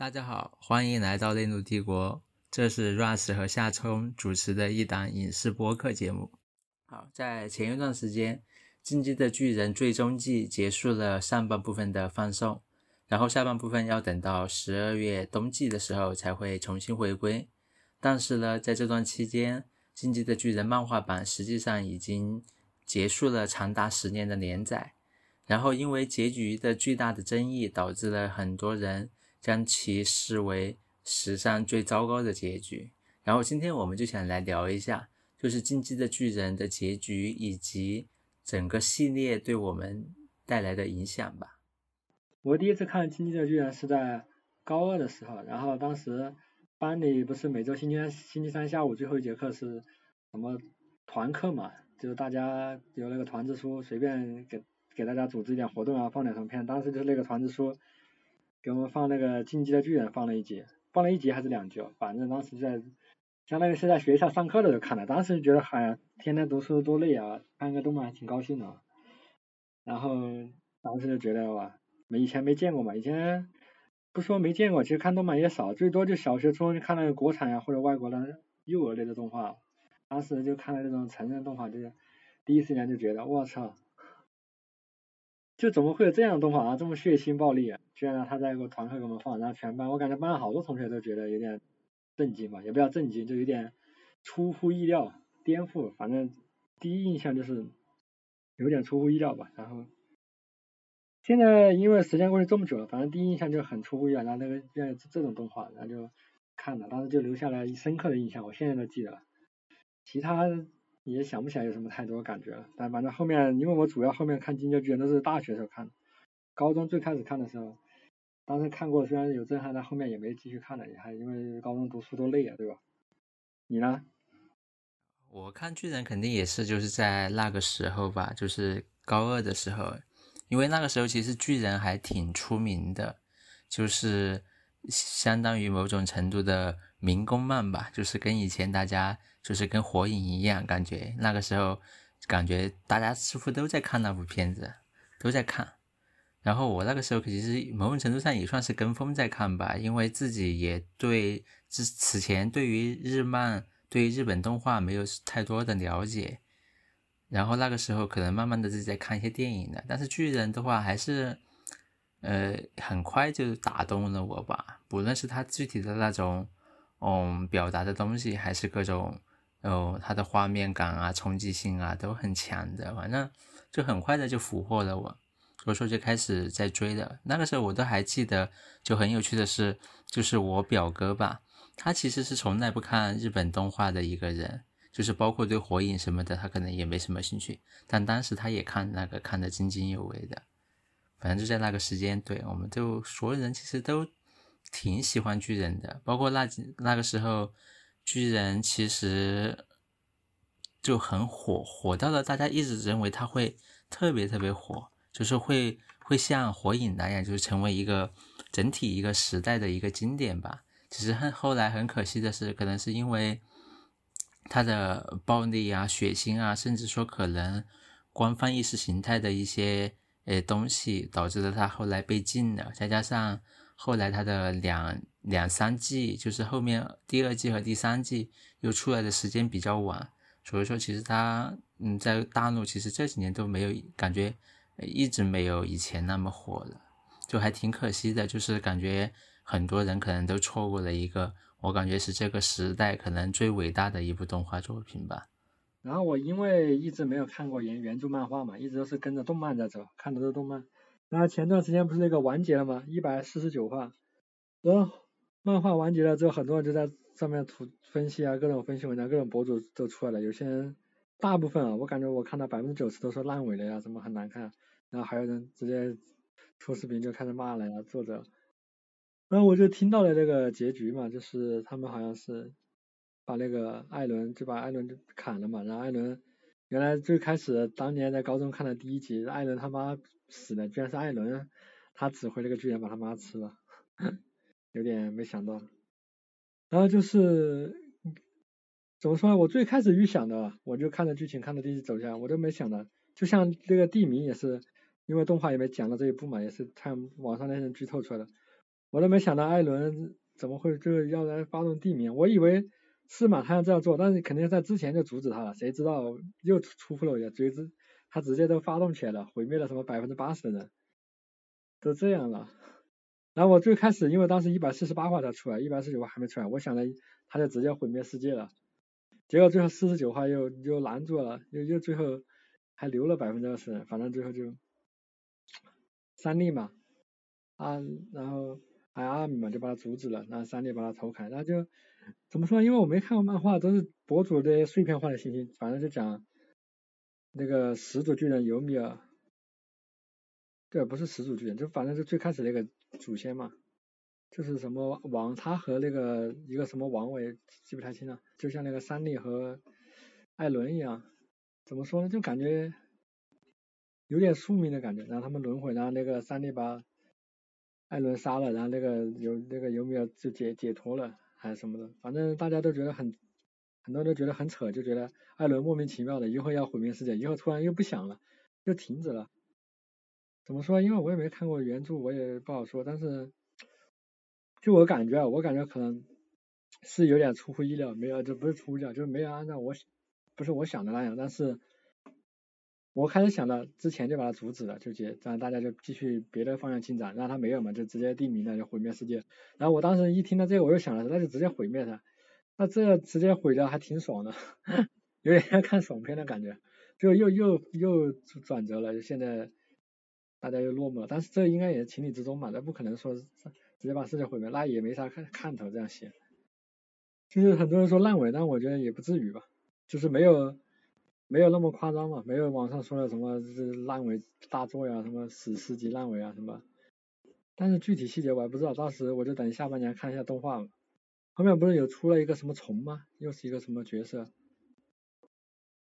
大家好，欢迎来到内陆帝国，这是 Rush 和夏冲主持的一档影视播客节目。好，在前一段时间，《进击的巨人》最终季结束了上半部分的放送，然后下半部分要等到十二月冬季的时候才会重新回归。但是呢，在这段期间，《进击的巨人》漫画版实际上已经结束了长达十年的连载。然后，因为结局的巨大的争议，导致了很多人将其视为史上最糟糕的结局。然后，今天我们就想来聊一下，就是《进击的巨人》的结局以及整个系列对我们带来的影响吧。我第一次看《进击的巨人》是在高二的时候，然后当时班里不是每周星期三星期三下午最后一节课是什么团课嘛，就是大家有那个团支书，随便给。给大家组织一点活动啊，放点什么片？当时就是那个团支书给我们放那个《进击的巨人》，放了一集，放了一集还是两集？反正当时在相当于是在学校上课的时候看的。当时就觉得哎，天天读书多累啊，看个动漫还挺高兴的。然后当时就觉得哇，没以前没见过嘛，以前不说没见过，其实看动漫也少，最多就小学、初中就看那个国产呀或者外国的幼儿类的动画。当时就看了那种成人动画，就是第一时间就觉得我操！就怎么会有这样的动画啊？这么血腥暴力，居然让他在一个团课给我们放，然后全班，我感觉班上好多同学都觉得有点震惊吧，也不叫震惊，就有点出乎意料、颠覆。反正第一印象就是有点出乎意料吧。然后现在因为时间过去这么久了，反正第一印象就很出乎意料。然后那个这这种动画，然后就看了，当时就留下来深刻的印象，我现在都记得了。其他。也想不起来有什么太多感觉了，但反正后面，因为我主要后面看《金鸡巨人》都是大学时候看的，高中最开始看的时候，当时看过，虽然有震撼，但后面也没继续看了，也还因为高中读书都累啊，对吧？你呢？我看巨人肯定也是就是在那个时候吧，就是高二的时候，因为那个时候其实巨人还挺出名的，就是相当于某种程度的民工漫吧，就是跟以前大家。就是跟火影一样，感觉那个时候，感觉大家似乎都在看那部片子，都在看。然后我那个时候其实某种程度上也算是跟风在看吧，因为自己也对之此前对于日漫、对于日本动画没有太多的了解。然后那个时候可能慢慢的自己在看一些电影的，但是巨人的话还是，呃，很快就打动了我吧。不论是他具体的那种，嗯，表达的东西，还是各种。哦，他的画面感啊、冲击性啊都很强的，反正就很快的就俘获了我，所以说就开始在追的。那个时候我都还记得，就很有趣的是，就是我表哥吧，他其实是从来不看日本动画的一个人，就是包括对火影什么的，他可能也没什么兴趣。但当时他也看那个看得津津有味的，反正就在那个时间，对我们就所有人其实都挺喜欢巨人的，包括那那个时候。巨人其实就很火，火到了大家一直认为他会特别特别火，就是会会像火影那样，就是成为一个整体一个时代的一个经典吧。只是很后来很可惜的是，可能是因为他的暴力啊、血腥啊，甚至说可能官方意识形态的一些呃东西，导致了他后来被禁了，再加上。后来他的两两三季，就是后面第二季和第三季又出来的时间比较晚，所以说其实他嗯在大陆其实这几年都没有感觉，一直没有以前那么火了，就还挺可惜的。就是感觉很多人可能都错过了一个，我感觉是这个时代可能最伟大的一部动画作品吧。然后我因为一直没有看过原原著漫画嘛，一直都是跟着动漫在走，看的都是动漫。然后前段时间不是那个完结了吗？一百四十九话，然后漫画完结了之后，很多人就在上面图分析啊，各种分析文章，各种博主都出来了。有些人，大部分啊，我感觉我看到百分之九十都说烂尾了呀，什么很难看。然后还有人直接出视频就开始骂了呀，作者。然后我就听到了这个结局嘛，就是他们好像是把那个艾伦就把艾伦砍了嘛，然后艾伦。原来最开始当年在高中看的第一集，艾伦他妈死了，居然是艾伦，他指挥那个巨人把他妈吃了，有点没想到。然后就是怎么说呢？我最开始预想的，我就看着剧情看着第一集走下来，我都没想到，就像这个地名也是，因为动画也没讲到这一步嘛，也是看网上那些剧透出来的。我都没想到艾伦怎么会就要来发动地名，我以为是马他要这样做，但是肯定在之前就阻止他了，谁知道又出乎了我的追知，他直接都发动起来了，毁灭了什么百分之八十的人，都这样了。然后我最开始因为当时一百四十八话才出来，一百四十九话还没出来，我想着他就直接毁灭世界了，结果最后四十九话又又拦住了，又又最后还留了百分之二十，反正最后就三笠嘛，啊，然后艾阿米嘛就把他阻止了，然后三笠把他头砍，然后就怎么说？因为我没看过漫画，都是博主的碎片化的信息，反正就讲那个始祖巨人尤米尔，对，不是始祖巨人，就反正是最开始那个。祖先嘛，就是什么王，他和那个一个什么王，我也记不太清了，就像那个三笠和艾伦一样，怎么说呢，就感觉有点宿命的感觉，然后他们轮回，然后那个三笠把艾伦杀了，然后那个有那个有没有就解解脱了还是什么的，反正大家都觉得很，很多人都觉得很扯，就觉得艾伦莫名其妙的一会要毁灭世界，一会突然又不想了，又停止了。怎么说？因为我也没看过原著，我也不好说。但是，就我感觉，我感觉可能是有点出乎意料，没有，这不是出乎意料，就是没有按照我不是我想的那样。但是，我开始想的之前就把它阻止了，就结，这样大家就继续别的方向进展。让它没有嘛，就直接定名了，就毁灭世界。然后我当时一听到这个，我又想了，那就直接毁灭它。那这直接毁掉还挺爽的，有点像看爽片的感觉，就又又又转折了，就现在。大家又落寞了，但是这应该也是情理之中嘛，那不可能说直接把世界毁灭，那也没啥看看头这样写。就是很多人说烂尾，但我觉得也不至于吧，就是没有没有那么夸张嘛，没有网上说的什么烂尾大作呀，什么史诗级烂尾啊什么。但是具体细节我还不知道，到时我就等下半年看一下动画。后面不是有出了一个什么虫吗？又是一个什么角色？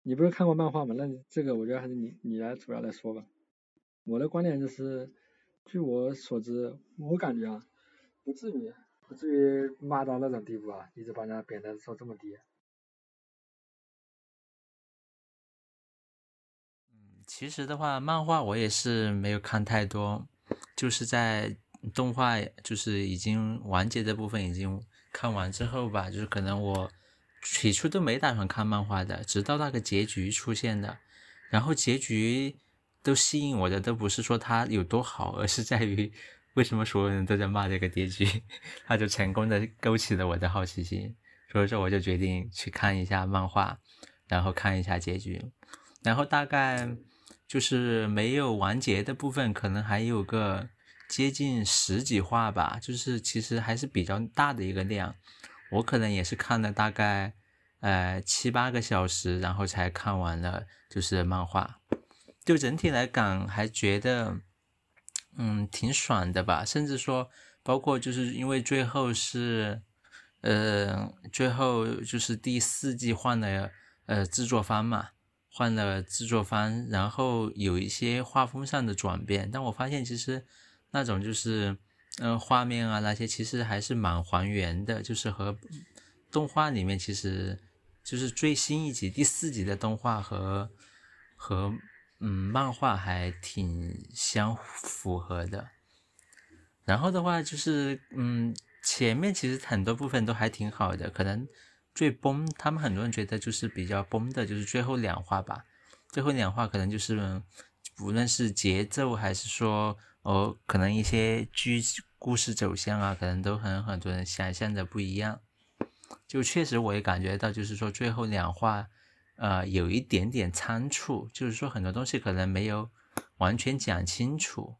你不是看过漫画吗？那这个我觉得还是你你来主要来说吧。我的观点就是，据我所知，我感觉啊，不至于，不至于骂到那种地步啊，一直把人家贬的说这么低。其实的话，漫画我也是没有看太多，就是在动画就是已经完结的部分已经看完之后吧，就是可能我起初都没打算看漫画的，直到那个结局出现的，然后结局。都吸引我的都不是说它有多好，而是在于为什么所有人都在骂这个结局，它就成功的勾起了我的好奇心，所以说我就决定去看一下漫画，然后看一下结局，然后大概就是没有完结的部分，可能还有个接近十几话吧，就是其实还是比较大的一个量，我可能也是看了大概呃七八个小时，然后才看完了就是漫画。就整体来讲，还觉得，嗯，挺爽的吧。甚至说，包括就是因为最后是，呃，最后就是第四季换了呃制作方嘛，换了制作方，然后有一些画风上的转变。但我发现其实那种就是，嗯，画面啊那些其实还是蛮还原的，就是和动画里面其实就是最新一集第四集的动画和和。嗯，漫画还挺相符合的。然后的话就是，嗯，前面其实很多部分都还挺好的，可能最崩，他们很多人觉得就是比较崩的，就是最后两话吧。最后两话可能就是，无论是节奏还是说，哦，可能一些剧故事走向啊，可能都和很多人想象的不一样。就确实我也感觉到，就是说最后两话。呃，有一点点仓促，就是说很多东西可能没有完全讲清楚，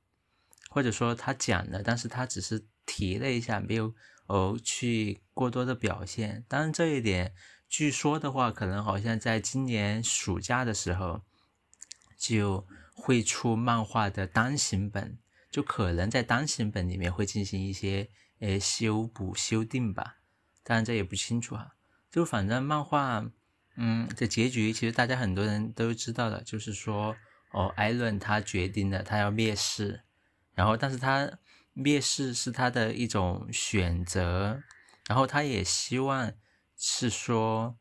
或者说他讲了，但是他只是提了一下，没有哦去过多的表现。当然这一点，据说的话，可能好像在今年暑假的时候就会出漫画的单行本，就可能在单行本里面会进行一些呃修补修订吧。当然这也不清楚哈，就反正漫画。嗯，这结局其实大家很多人都知道的，就是说，哦，艾伦他决定了他要灭世，然后但是他灭世是他的一种选择，然后他也希望是说，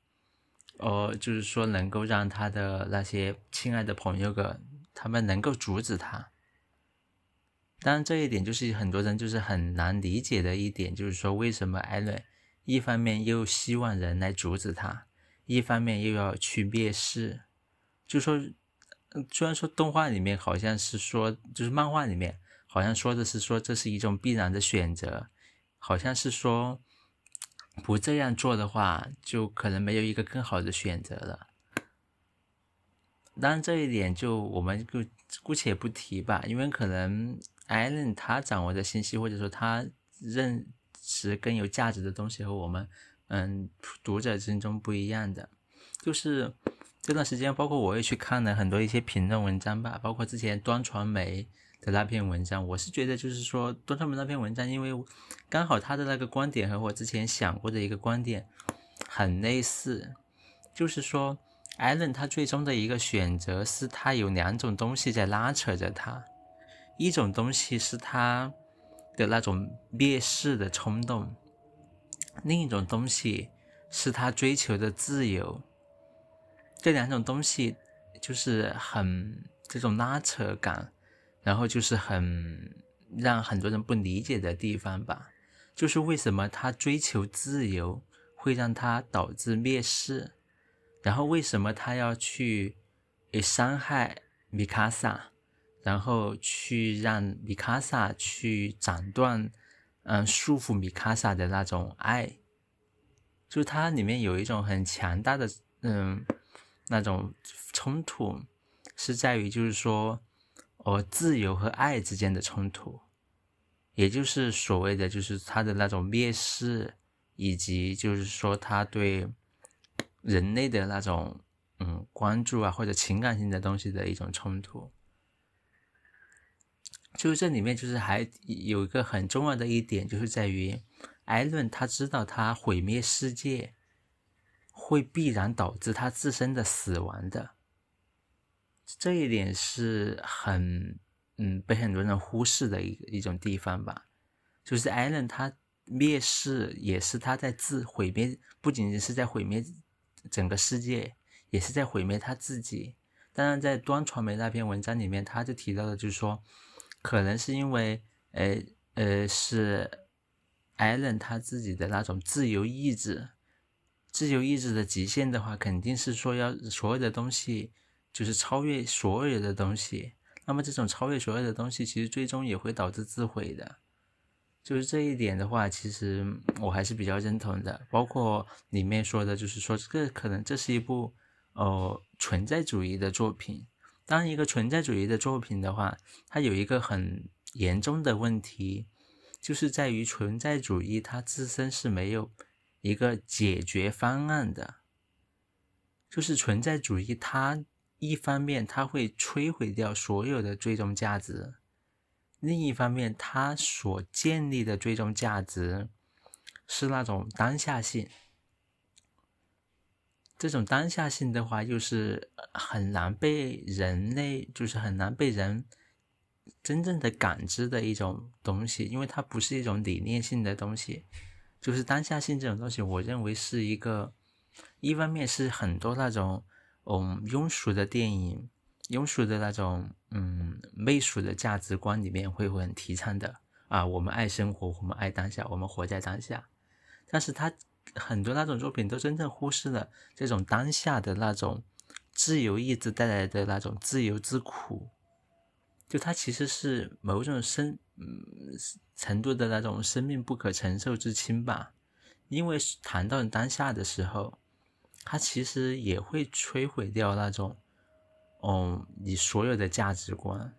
呃，就是说能够让他的那些亲爱的朋友个他们能够阻止他，当然，这一点就是很多人就是很难理解的一点，就是说为什么艾伦一方面又希望人来阻止他，一方面又要去灭世。就说，虽然说动画里面好像是说，就是漫画里面好像说的是说这是一种必然的选择，好像是说不这样做的话，就可能没有一个更好的选择了。当然，这一点就我们就姑且不提吧，因为可能。艾伦他掌握的信息，或者说他认识更有价值的东西和我们，嗯，读者之中不一样的，就是这段时间，包括我也去看了很多一些评论文章吧，包括之前端传媒的那篇文章，我是觉得就是说端传媒那篇文章，因为刚好他的那个观点和我之前想过的一个观点很类似，就是说艾伦他最终的一个选择是他有两种东西在拉扯着他。一种东西是他的那种蔑视的冲动，另一种东西是他追求的自由。这两种东西就是很这种拉扯感，然后就是很让很多人不理解的地方吧。就是为什么他追求自由会让他导致蔑视，然后为什么他要去伤害米卡萨？然后去让米卡萨去斩断，嗯，束缚米卡萨的那种爱，就它里面有一种很强大的，嗯，那种冲突，是在于就是说，哦，自由和爱之间的冲突，也就是所谓的就是他的那种蔑视，以及就是说他对人类的那种，嗯，关注啊或者情感性的东西的一种冲突。就是这里面，就是还有一个很重要的一点，就是在于艾伦他知道他毁灭世界会必然导致他自身的死亡的，这一点是很嗯被很多人忽视的一一种地方吧。就是艾伦他灭世也是他在自毁灭，不仅仅是在毁灭整个世界，也是在毁灭他自己。当然，在端传媒那篇文章里面，他就提到的，就是说。可能是因为，呃呃，是艾伦他自己的那种自由意志，自由意志的极限的话，肯定是说要所有的东西就是超越所有的东西。那么这种超越所有的东西，其实最终也会导致自毁的。就是这一点的话，其实我还是比较认同的。包括里面说的，就是说这个可能这是一部呃存在主义的作品。当一个存在主义的作品的话，它有一个很严重的问题，就是在于存在主义它自身是没有一个解决方案的。就是存在主义它一方面它会摧毁掉所有的最终价值，另一方面它所建立的最终价值是那种当下性。这种当下性的话，又是很难被人类，就是很难被人真正的感知的一种东西，因为它不是一种理念性的东西。就是当下性这种东西，我认为是一个，一方面是很多那种嗯庸俗的电影、庸俗的那种嗯媚俗的价值观里面会会很提倡的啊，我们爱生活，我们爱当下，我们活在当下，但是他。很多那种作品都真正忽视了这种当下的那种自由意志带来的那种自由之苦，就它其实是某种生嗯程度的那种生命不可承受之轻吧。因为谈到当下的时候，它其实也会摧毁掉那种嗯你所有的价值观。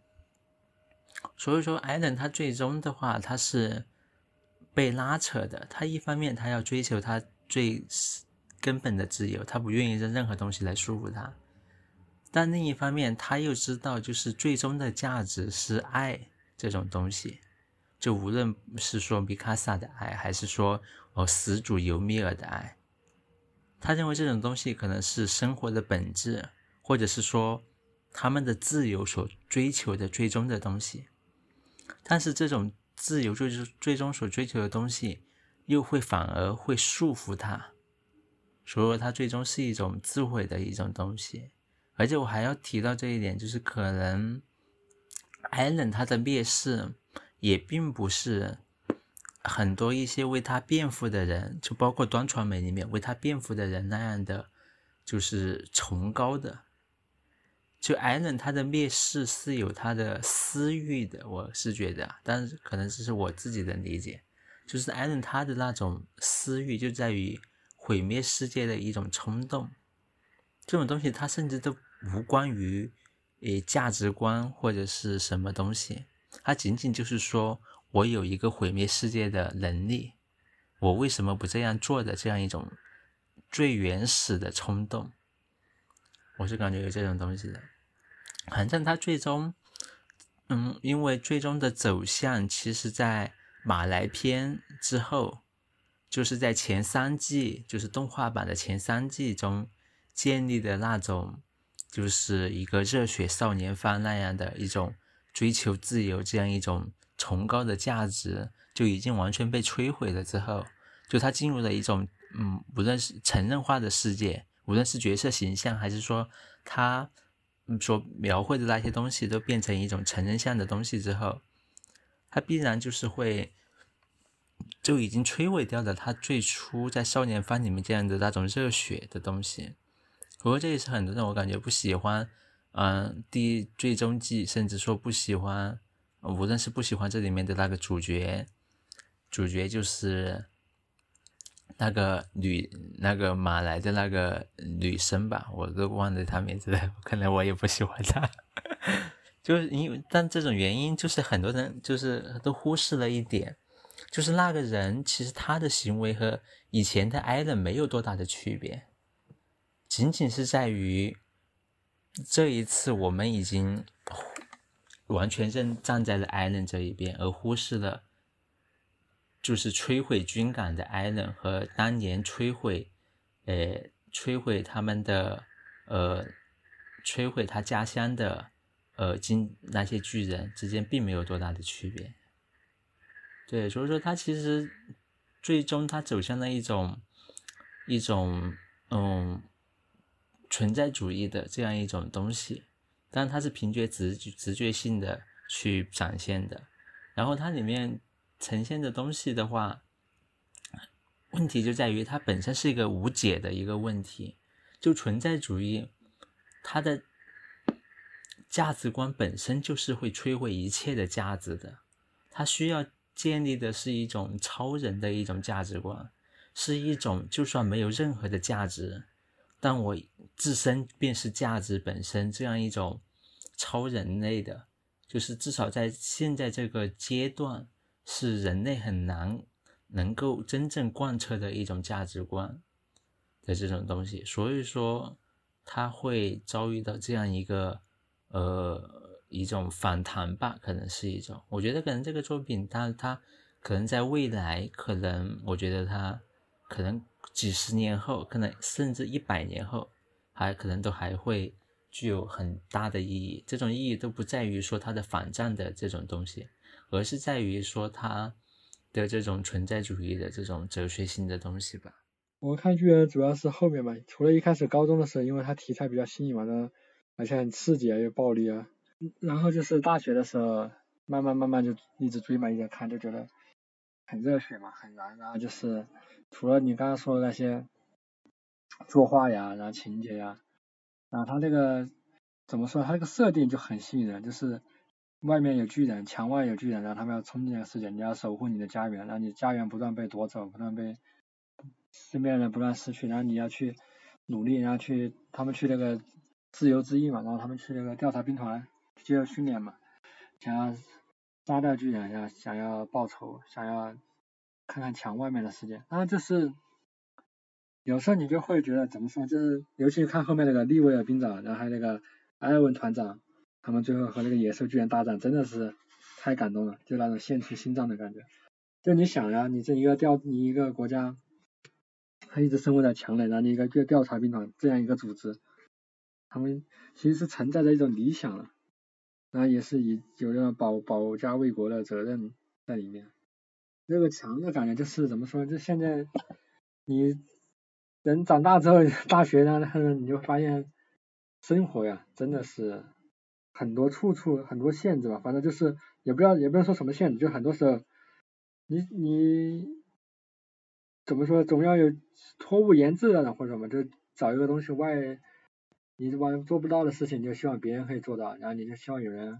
所以说，艾伦他最终的话，他是。被拉扯的，他一方面他要追求他最根本的自由，他不愿意让任何东西来束缚他；但另一方面，他又知道，就是最终的价值是爱这种东西。就无论是说米卡萨的爱，还是说哦始祖尤米尔的爱，他认为这种东西可能是生活的本质，或者是说他们的自由所追求的最终的东西。但是这种。自由就是最终所追求的东西，又会反而会束缚他，所以说他最终是一种自毁的一种东西。而且我还要提到这一点，就是可能艾伦他的蔑视也并不是很多一些为他辩护的人，就包括端传媒里面为他辩护的人那样的，就是崇高的。就艾伦他的蔑视是有他的私欲的，我是觉得，但是可能这是我自己的理解，就是艾伦他的那种私欲就在于毁灭世界的一种冲动，这种东西他甚至都无关于诶价值观或者是什么东西，他仅仅就是说我有一个毁灭世界的能力，我为什么不这样做的这样一种最原始的冲动。我是感觉有这种东西的，反正他最终，嗯，因为最终的走向，其实在马来篇之后，就是在前三季，就是动画版的前三季中建立的那种，就是一个热血少年番那样的一种追求自由这样一种崇高的价值，就已经完全被摧毁了。之后，就他进入了一种，嗯，无论是成人化的世界。无论是角色形象，还是说他所描绘的那些东西，都变成一种成人像的东西之后，他必然就是会就已经摧毁掉了他最初在少年番里面这样的那种热血的东西。不过这也是很多人我感觉不喜欢，嗯，第最终季，甚至说不喜欢，无论是不喜欢这里面的那个主角，主角就是。那个女，那个马来的那个女生吧，我都忘了她名字了。可能我也不喜欢她，就是因为，但这种原因就是很多人就是都忽视了一点，就是那个人其实他的行为和以前的艾伦没有多大的区别，仅仅是在于这一次我们已经完全认站在了艾伦这一边，而忽视了。就是摧毁军港的艾伦和当年摧毁，呃，摧毁他们的，呃，摧毁他家乡的，呃，金那些巨人之间并没有多大的区别。对，所以说他其实最终他走向了一种一种嗯存在主义的这样一种东西，但它是凭借直直觉性的去展现的，然后它里面。呈现的东西的话，问题就在于它本身是一个无解的一个问题。就存在主义，它的价值观本身就是会摧毁一切的价值的。它需要建立的是一种超人的一种价值观，是一种就算没有任何的价值，但我自身便是价值本身这样一种超人类的，就是至少在现在这个阶段。是人类很难能够真正贯彻的一种价值观的这种东西，所以说他会遭遇到这样一个呃一种反弹吧，可能是一种。我觉得可能这个作品，它它可能在未来，可能我觉得它可能几十年后，可能甚至一百年后，还可能都还会具有很大的意义。这种意义都不在于说它的反战的这种东西。而是在于说他的这种存在主义的这种哲学性的东西吧。我看剧主要是后面嘛，除了一开始高中的时候，因为它题材比较新颖嘛，而且很刺激啊，又暴力啊。然后就是大学的时候，慢慢慢慢就一直追嘛，一直看，就觉得很热血嘛，很燃。然后就是除了你刚刚说的那些作画呀，然后情节呀，然后他这个怎么说？他这个设定就很吸引人，就是。外面有巨人，墙外有巨人，然后他们要冲进这个世界，你要守护你的家园，然后你家园不断被夺走，不断被身边人不断失去，然后你要去努力，然后去他们去那个自由之翼嘛，然后他们去那个调查兵团接受训练嘛，想要杀掉巨人，要想要报仇，想要看看墙外面的世界，然后就是有时候你就会觉得怎么说，就是尤其看后面那个利威尔兵长，然后还有那个埃文团长。他们最后和那个野兽巨人大战，真的是太感动了，就那种献出心脏的感觉。就你想呀，你这一个调，你一个国家，他一直生活在墙内，然后你一个调调查兵团这样一个组织，他们其实是承载着一种理想了，那也是以有那种保保家卫国的责任在里面。那个强的感觉就是怎么说？就现在你人长大之后，大学呢，你就发现生活呀，真的是。很多处处很多限制吧，反正就是也不知道也不能说什么限制，就很多时候你你怎么说，总要有托物言志的或者什么，就找一个东西外，你往做不到的事情，你就希望别人可以做到，然后你就希望有人，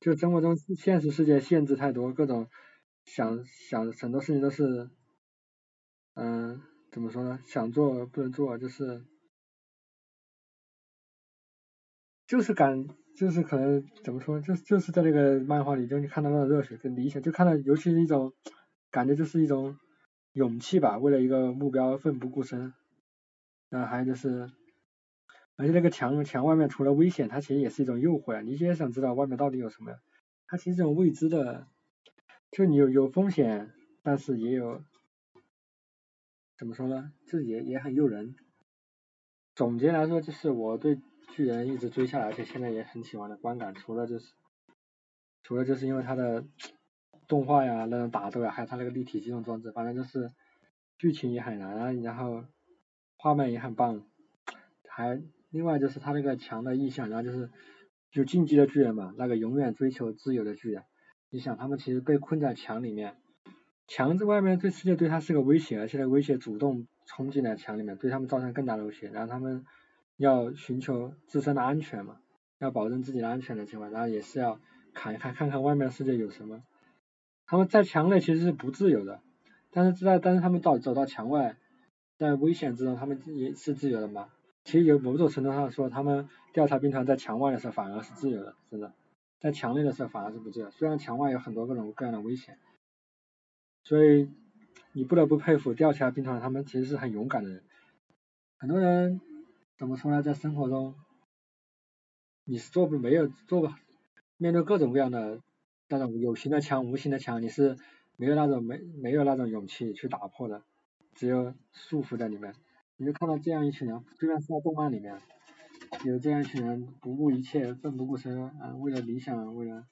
就生活中现实世界限制太多，各种想想很多事情都是，嗯，怎么说呢？想做不能做，就是。就是感，就是可能怎么说，就就是在那个漫画里，就你看到那种热血跟理想，就看到尤其是一种感觉，就是一种勇气吧，为了一个目标奋不顾身。然后还有就是，而且那个墙墙外面除了危险，它其实也是一种诱惑呀！你也想知道外面到底有什么呀？它其实这种未知的，就你有有风险，但是也有怎么说呢？这也也很诱人。总结来说，就是我对。巨人一直追下来，而且现在也很喜欢的观感，除了就是，除了就是因为它的动画呀、那种打斗呀，还有它那个立体机动装置，反正就是剧情也很燃，然后画面也很棒，还另外就是他那个墙的意象，然后就是就进击的巨人嘛，那个永远追求自由的巨人，你想他们其实被困在墙里面，墙在外面对世界对他是个威胁，而且那威胁主动冲进来墙里面，对他们造成更大的威胁，然后他们。要寻求自身的安全嘛，要保证自己的安全的情况，然后也是要看一看，看看外面的世界有什么。他们在墙内其实是不自由的，但是在但是他们到走到墙外，在危险之中，他们也是自由的嘛。其实有某种程度上说，他们调查兵团在墙外的时候反而是自由的，真的，在墙内的时候反而是不自由。虽然墙外有很多各种各样的危险，所以你不得不佩服调查兵团，他们其实是很勇敢的人。很多人。怎么说呢？在生活中，你是做不没有做不面对各种各样的那种有形的墙、无形的墙，你是没有那种没没有那种勇气去打破的，只有束缚在里面。你就看到这样一群人，虽然是在动漫里面，有这样一群人不顾一切、奋不顾身啊，为了理想，为了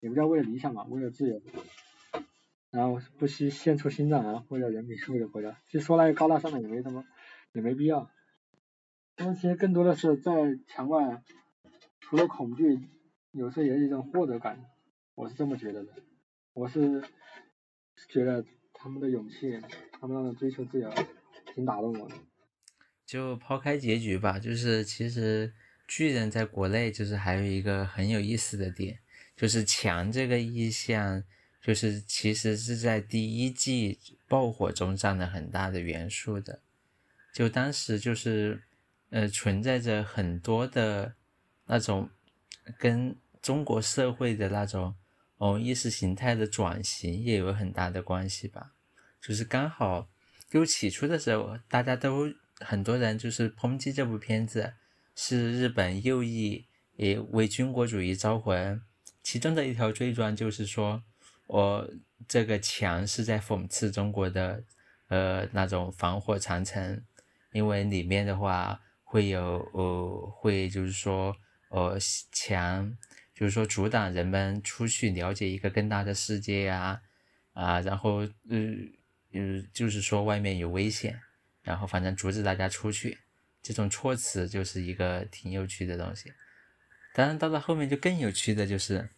也不叫为了理想吧，为了自由，然后不惜献出心脏啊，为了人民，为了国家。其实说那个高大上的也没什么，也没必要。他们其实更多的是在墙外，除了恐惧，有时候也是一种获得感，我是这么觉得的。我是觉得他们的勇气，他们那种追求自由，挺打动我的。就抛开结局吧，就是其实巨人在国内就是还有一个很有意思的点，就是墙这个意象，就是其实是在第一季爆火中占了很大的元素的。就当时就是。呃，存在着很多的那种跟中国社会的那种哦意识形态的转型也有很大的关系吧。就是刚好就起初的时候，大家都很多人就是抨击这部片子是日本右翼也为军国主义招魂，其中的一条罪状就是说，我这个墙是在讽刺中国的呃那种防火长城，因为里面的话。会有呃，会就是说呃，墙，就是说阻挡人们出去了解一个更大的世界呀，啊，然后呃嗯，就是说外面有危险，然后反正阻止大家出去，这种措辞就是一个挺有趣的东西。当然到了后面就更有趣的就是，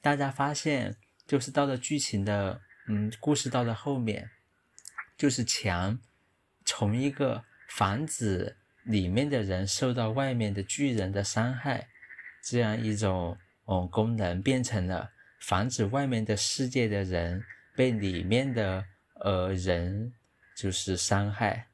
大家发现就是到了剧情的嗯故事到了后面，就是墙从一个防止。里面的人受到外面的巨人的伤害，这样一种嗯功能变成了防止外面的世界的人被里面的呃人就是伤害，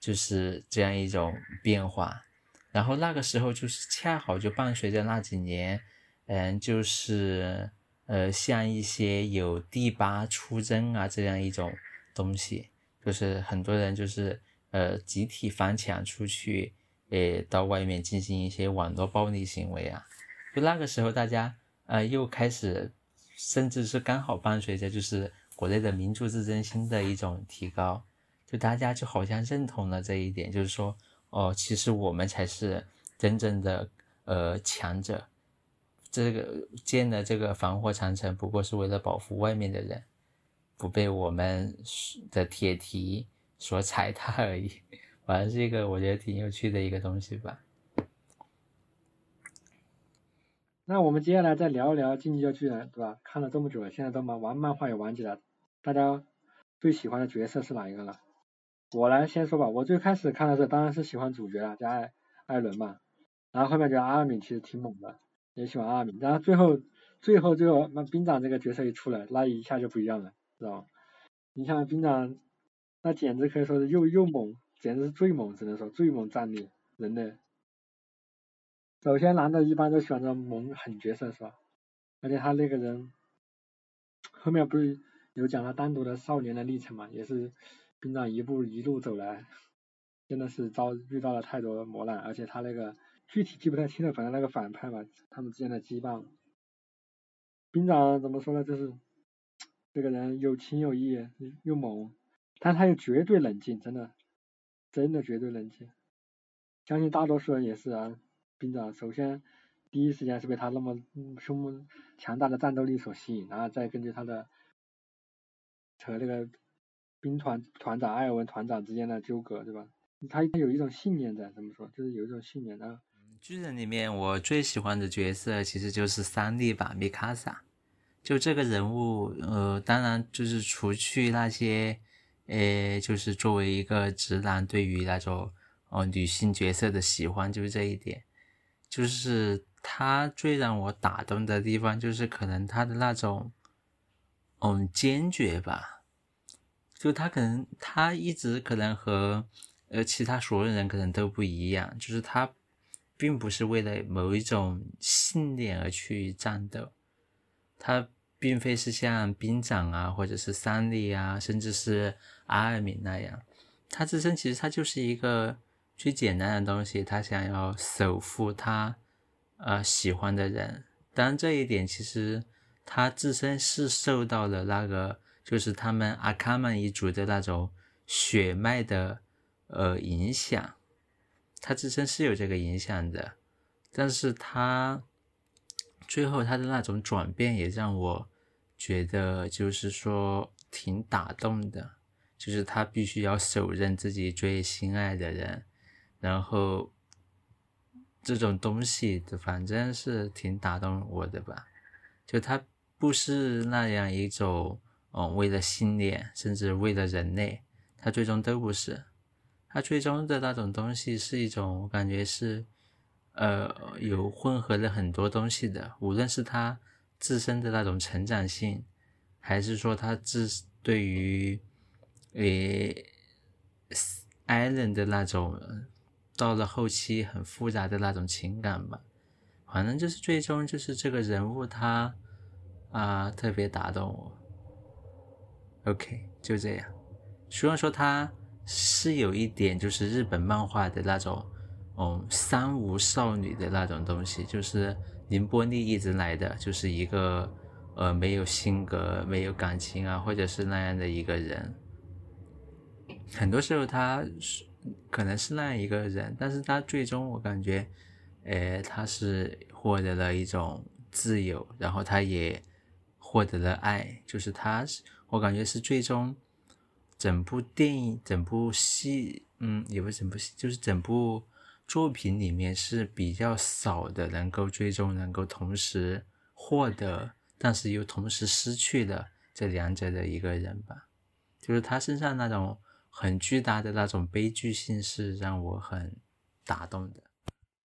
就是这样一种变化。然后那个时候就是恰好就伴随着那几年，嗯，就是呃像一些有第八出征啊这样一种东西，就是很多人就是。呃，集体翻墙出去，呃，到外面进行一些网络暴力行为啊，就那个时候，大家呃又开始，甚至是刚好伴随着就是国内的民族自尊心的一种提高，就大家就好像认同了这一点，就是说，哦，其实我们才是真正的呃强者，这个建的这个防火长城不过是为了保护外面的人，不被我们的铁蹄。所踩踏而已，反正是一个我觉得挺有趣的一个东西吧。那我们接下来再聊一聊《进击的巨人》，对吧？看了这么久了，现在都玩玩漫画也玩起来，大家最喜欢的角色是哪一个呢？我来先说吧，我最开始看的时候当然是喜欢主角啊，叫艾艾伦嘛，然后后面觉得阿尔敏其实挺猛的，也喜欢阿尔敏，然后最后最后最后那兵长这个角色一出来，那一下就不一样了，知道吗？你像兵长，那简直可以说是又又猛，简直是最猛，只能说最猛战力人类。首先男的一般都喜欢这种猛狠角色是吧？而且他那个人后面不是有讲他单独的少年的历程嘛，也是。兵长一步一路走来，真的是遭遇到了太多磨难，而且他那个具体记不太清了，反正那个反派嘛，他们之间的羁绊。兵长怎么说呢？就是这个人有情有义，又猛，但他又绝对冷静，真的，真的绝对冷静。相信大多数人也是啊。兵长首先第一时间是被他那么凶猛强大的战斗力所吸引，然后再根据他的和那个。兵团团长艾尔文团长之间的纠葛，对吧？他有一种信念在，怎么说？就是有一种信念的。巨人里面我最喜欢的角色其实就是三笠吧，米卡萨。就这个人物，呃，当然就是除去那些，呃，就是作为一个直男对于那种哦女性角色的喜欢，就是这一点。就是他最让我打动的地方，就是可能他的那种，嗯，坚决吧。就他可能，他一直可能和呃其他所有人可能都不一样，就是他并不是为了某一种信念而去战斗，他并非是像兵长啊，或者是三笠啊，甚至是阿尔敏那样，他自身其实他就是一个最简单的东西，他想要守护他呃喜欢的人，当然这一点其实他自身是受到了那个。就是他们阿卡曼一族的那种血脉的呃影响，他自身是有这个影响的，但是他最后他的那种转变也让我觉得就是说挺打动的，就是他必须要手刃自己最心爱的人，然后这种东西反正是挺打动我的吧，就他不是那样一种。嗯，为了信念，甚至为了人类，他最终都不是。他最终的那种东西是一种，我感觉是，呃，有混合了很多东西的。无论是他自身的那种成长性，还是说他自对于，诶，艾伦的那种，到了后期很复杂的那种情感吧。反正就是最终就是这个人物他，啊，特别打动我。OK，就这样。虽然说它是有一点就是日本漫画的那种，嗯，三无少女的那种东西，就是林波丽一直来的就是一个呃没有性格、没有感情啊，或者是那样的一个人。很多时候他是可能是那样一个人，但是他最终我感觉，呃，他是获得了一种自由，然后他也获得了爱，就是他是。我感觉是最终整部电影、整部戏，嗯，也不是整部戏，就是整部作品里面是比较少的，能够最终能够同时获得，但是又同时失去的这两者的一个人吧。就是他身上那种很巨大的那种悲剧性，是让我很打动的。